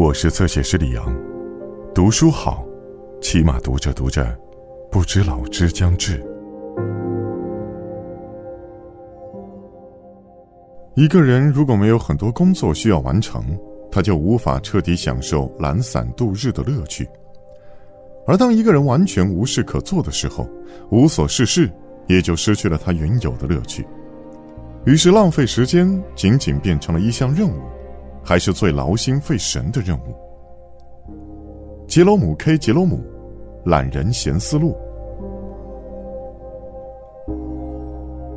我是侧写师李阳，读书好，起码读着读着，不知老之将至。一个人如果没有很多工作需要完成，他就无法彻底享受懒散度日的乐趣。而当一个人完全无事可做的时候，无所事事，也就失去了他原有的乐趣。于是，浪费时间仅仅变成了一项任务。还是最劳心费神的任务。杰罗姆 ·K· 杰罗姆，《懒人闲思路》。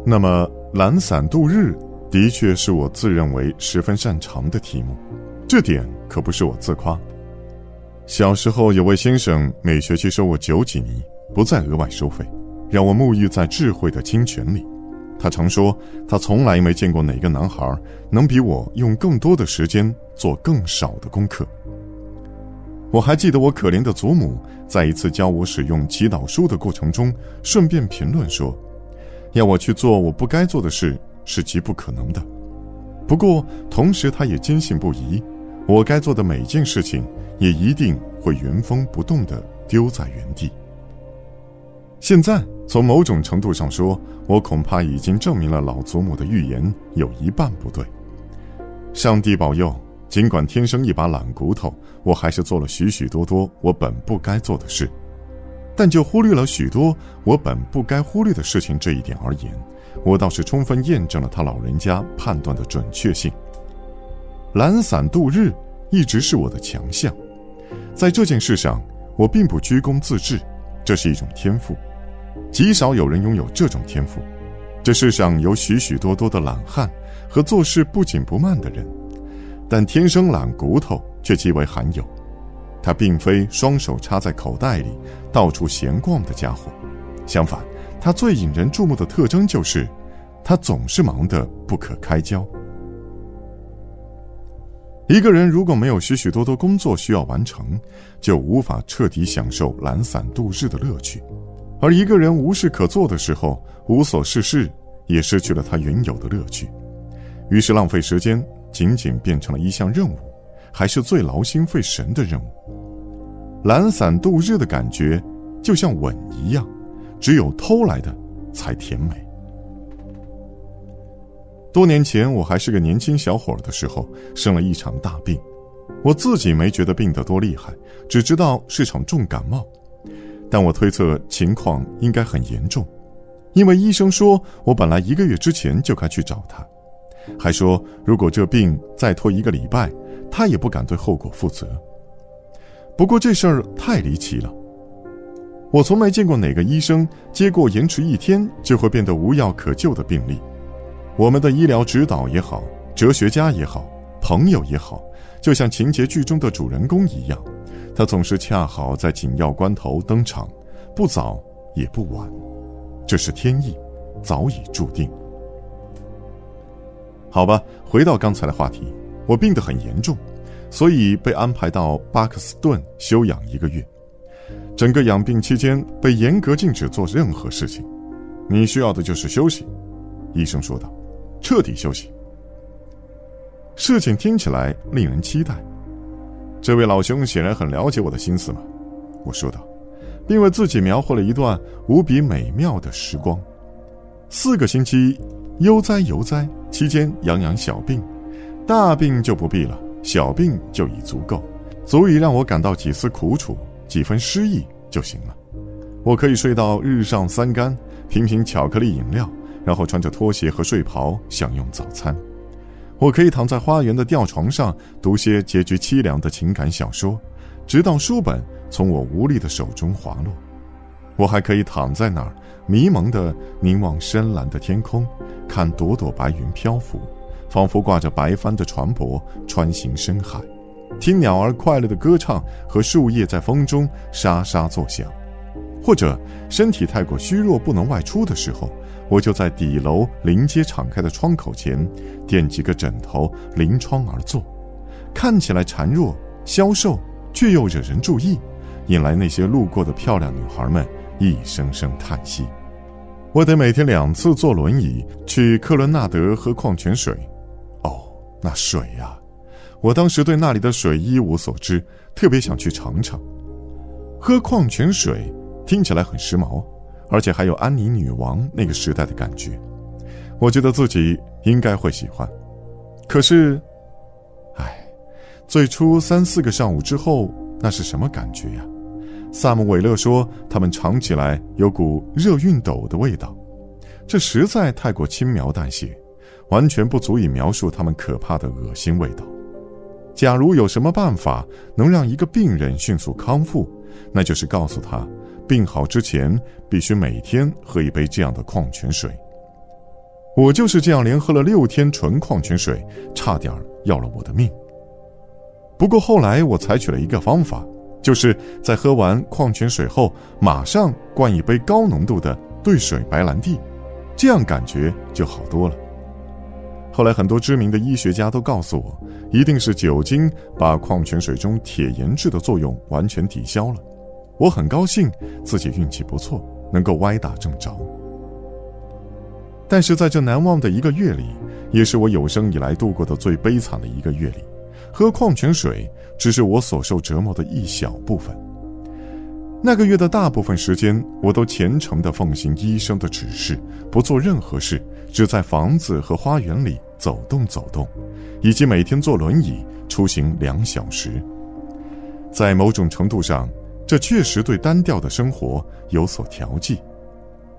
那么，懒散度日的确是我自认为十分擅长的题目，这点可不是我自夸。小时候，有位先生每学期收我九几尼，不再额外收费，让我沐浴在智慧的清泉里。他常说，他从来没见过哪个男孩能比我用更多的时间做更少的功课。我还记得我可怜的祖母在一次教我使用祈祷书的过程中，顺便评论说：“要我去做我不该做的事是极不可能的。”不过，同时他也坚信不疑，我该做的每件事情也一定会原封不动地丢在原地。现在，从某种程度上说，我恐怕已经证明了老祖母的预言有一半不对。上帝保佑，尽管天生一把懒骨头，我还是做了许许多多我本不该做的事。但就忽略了许多我本不该忽略的事情这一点而言，我倒是充分验证了他老人家判断的准确性。懒散度日一直是我的强项，在这件事上，我并不居功自治，这是一种天赋。极少有人拥有这种天赋。这世上有许许多多的懒汉和做事不紧不慢的人，但天生懒骨头却极为罕有。他并非双手插在口袋里到处闲逛的家伙，相反，他最引人注目的特征就是，他总是忙得不可开交。一个人如果没有许许多多工作需要完成，就无法彻底享受懒散度日的乐趣。而一个人无事可做的时候，无所事事，也失去了他原有的乐趣，于是浪费时间仅仅变成了一项任务，还是最劳心费神的任务。懒散度日的感觉，就像吻一样，只有偷来的才甜美。多年前，我还是个年轻小伙的时候，生了一场大病，我自己没觉得病得多厉害，只知道是场重感冒。但我推测情况应该很严重，因为医生说我本来一个月之前就该去找他，还说如果这病再拖一个礼拜，他也不敢对后果负责。不过这事儿太离奇了，我从没见过哪个医生接过延迟一天就会变得无药可救的病例。我们的医疗指导也好，哲学家也好，朋友也好，就像情节剧中的主人公一样。他总是恰好在紧要关头登场，不早也不晚，这是天意，早已注定。好吧，回到刚才的话题，我病得很严重，所以被安排到巴克斯顿休养一个月。整个养病期间被严格禁止做任何事情，你需要的就是休息。医生说道：“彻底休息。”事情听起来令人期待。这位老兄显然很了解我的心思嘛，我说道，并为自己描绘了一段无比美妙的时光。四个星期悠哉悠哉，期间养养小病，大病就不必了，小病就已足够，足以让我感到几丝苦楚，几分失意就行了。我可以睡到日上三竿，品品巧克力饮料，然后穿着拖鞋和睡袍享用早餐。我可以躺在花园的吊床上读些结局凄凉的情感小说，直到书本从我无力的手中滑落。我还可以躺在那儿，迷蒙地凝望深蓝的天空，看朵朵白云漂浮，仿佛挂着白帆的船舶穿行深海，听鸟儿快乐的歌唱和树叶在风中沙沙作响。或者身体太过虚弱不能外出的时候。我就在底楼临街敞开的窗口前，垫几个枕头，临窗而坐，看起来孱弱消瘦，却又惹人注意，引来那些路过的漂亮女孩们一声声叹息。我得每天两次坐轮椅去克伦纳德喝矿泉水，哦，那水呀！我当时对那里的水一无所知，特别想去尝尝。喝矿泉水听起来很时髦，而且还有安妮女王那个时代的感觉，我觉得自己应该会喜欢。可是，唉，最初三四个上午之后，那是什么感觉呀？萨姆韦勒说，他们尝起来有股热熨斗的味道，这实在太过轻描淡写，完全不足以描述他们可怕的恶心味道。假如有什么办法能让一个病人迅速康复，那就是告诉他，病好之前必须每天喝一杯这样的矿泉水。我就是这样连喝了六天纯矿泉水，差点要了我的命。不过后来我采取了一个方法。就是在喝完矿泉水后，马上灌一杯高浓度的兑水白兰地，这样感觉就好多了。后来很多知名的医学家都告诉我，一定是酒精把矿泉水中铁盐质的作用完全抵消了。我很高兴自己运气不错，能够歪打正着。但是在这难忘的一个月里，也是我有生以来度过的最悲惨的一个月里。喝矿泉水只是我所受折磨的一小部分。那个月的大部分时间，我都虔诚地奉行医生的指示，不做任何事，只在房子和花园里走动走动，以及每天坐轮椅出行两小时。在某种程度上，这确实对单调的生活有所调剂。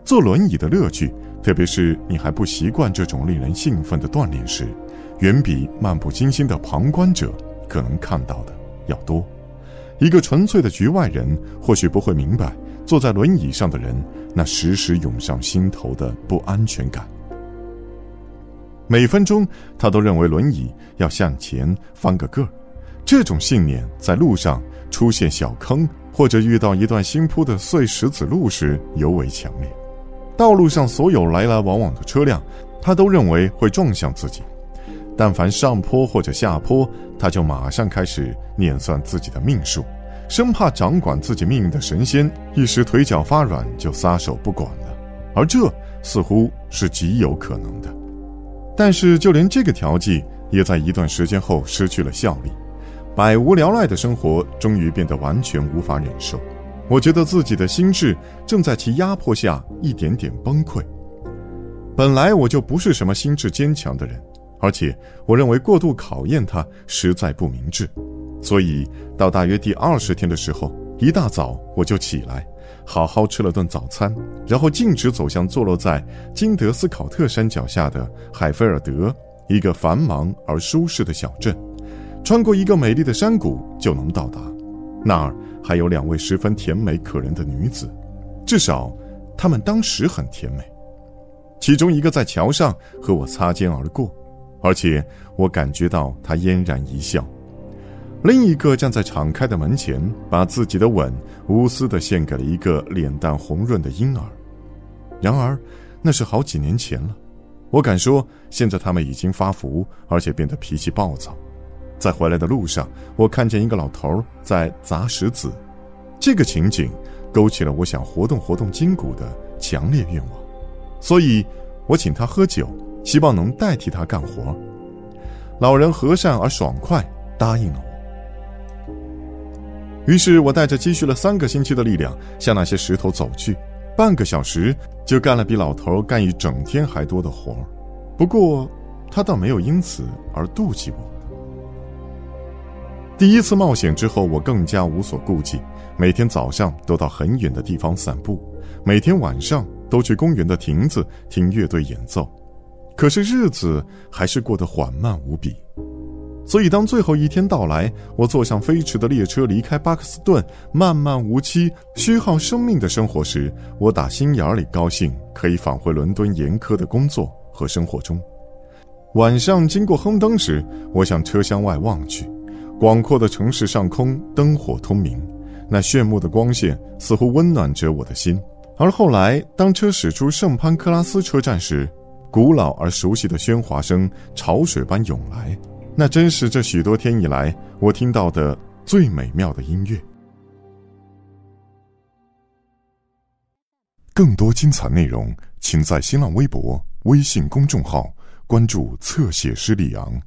坐轮椅的乐趣，特别是你还不习惯这种令人兴奋的锻炼时。远比漫不经心的旁观者可能看到的要多。一个纯粹的局外人或许不会明白，坐在轮椅上的人那时时涌上心头的不安全感。每分钟，他都认为轮椅要向前翻个个儿。这种信念在路上出现小坑，或者遇到一段新铺的碎石子路时尤为强烈。道路上所有来来往往的车辆，他都认为会撞向自己。但凡上坡或者下坡，他就马上开始念算自己的命数，生怕掌管自己命运的神仙一时腿脚发软就撒手不管了。而这似乎是极有可能的。但是就连这个调剂也在一段时间后失去了效力，百无聊赖的生活终于变得完全无法忍受。我觉得自己的心智正在其压迫下一点点崩溃。本来我就不是什么心智坚强的人。而且，我认为过度考验他实在不明智，所以到大约第二十天的时候，一大早我就起来，好好吃了顿早餐，然后径直走向坐落在金德斯考特山脚下的海菲尔德，一个繁忙而舒适的小镇，穿过一个美丽的山谷就能到达。那儿还有两位十分甜美可人的女子，至少，她们当时很甜美。其中一个在桥上和我擦肩而过。而且我感觉到他嫣然一笑，另一个站在敞开的门前，把自己的吻无私地献给了一个脸蛋红润的婴儿。然而，那是好几年前了。我敢说，现在他们已经发福，而且变得脾气暴躁。在回来的路上，我看见一个老头在砸石子，这个情景勾起了我想活动活动筋骨的强烈愿望，所以我请他喝酒。希望能代替他干活。老人和善而爽快，答应了我。于是我带着积蓄了三个星期的力量向那些石头走去，半个小时就干了比老头干一整天还多的活不过，他倒没有因此而妒忌我。第一次冒险之后，我更加无所顾忌，每天早上都到很远的地方散步，每天晚上都去公园的亭子听乐队演奏。可是日子还是过得缓慢无比，所以当最后一天到来，我坐上飞驰的列车离开巴克斯顿，漫漫无期、虚耗生命的生活时，我打心眼里高兴，可以返回伦敦严苛的工作和生活中。晚上经过亨登时，我向车厢外望去，广阔的城市上空灯火通明，那炫目的光线似乎温暖着我的心。而后来，当车驶出圣潘克拉斯车站时，古老而熟悉的喧哗声潮水般涌来，那真是这许多天以来我听到的最美妙的音乐。更多精彩内容，请在新浪微博、微信公众号关注“侧写师李昂”。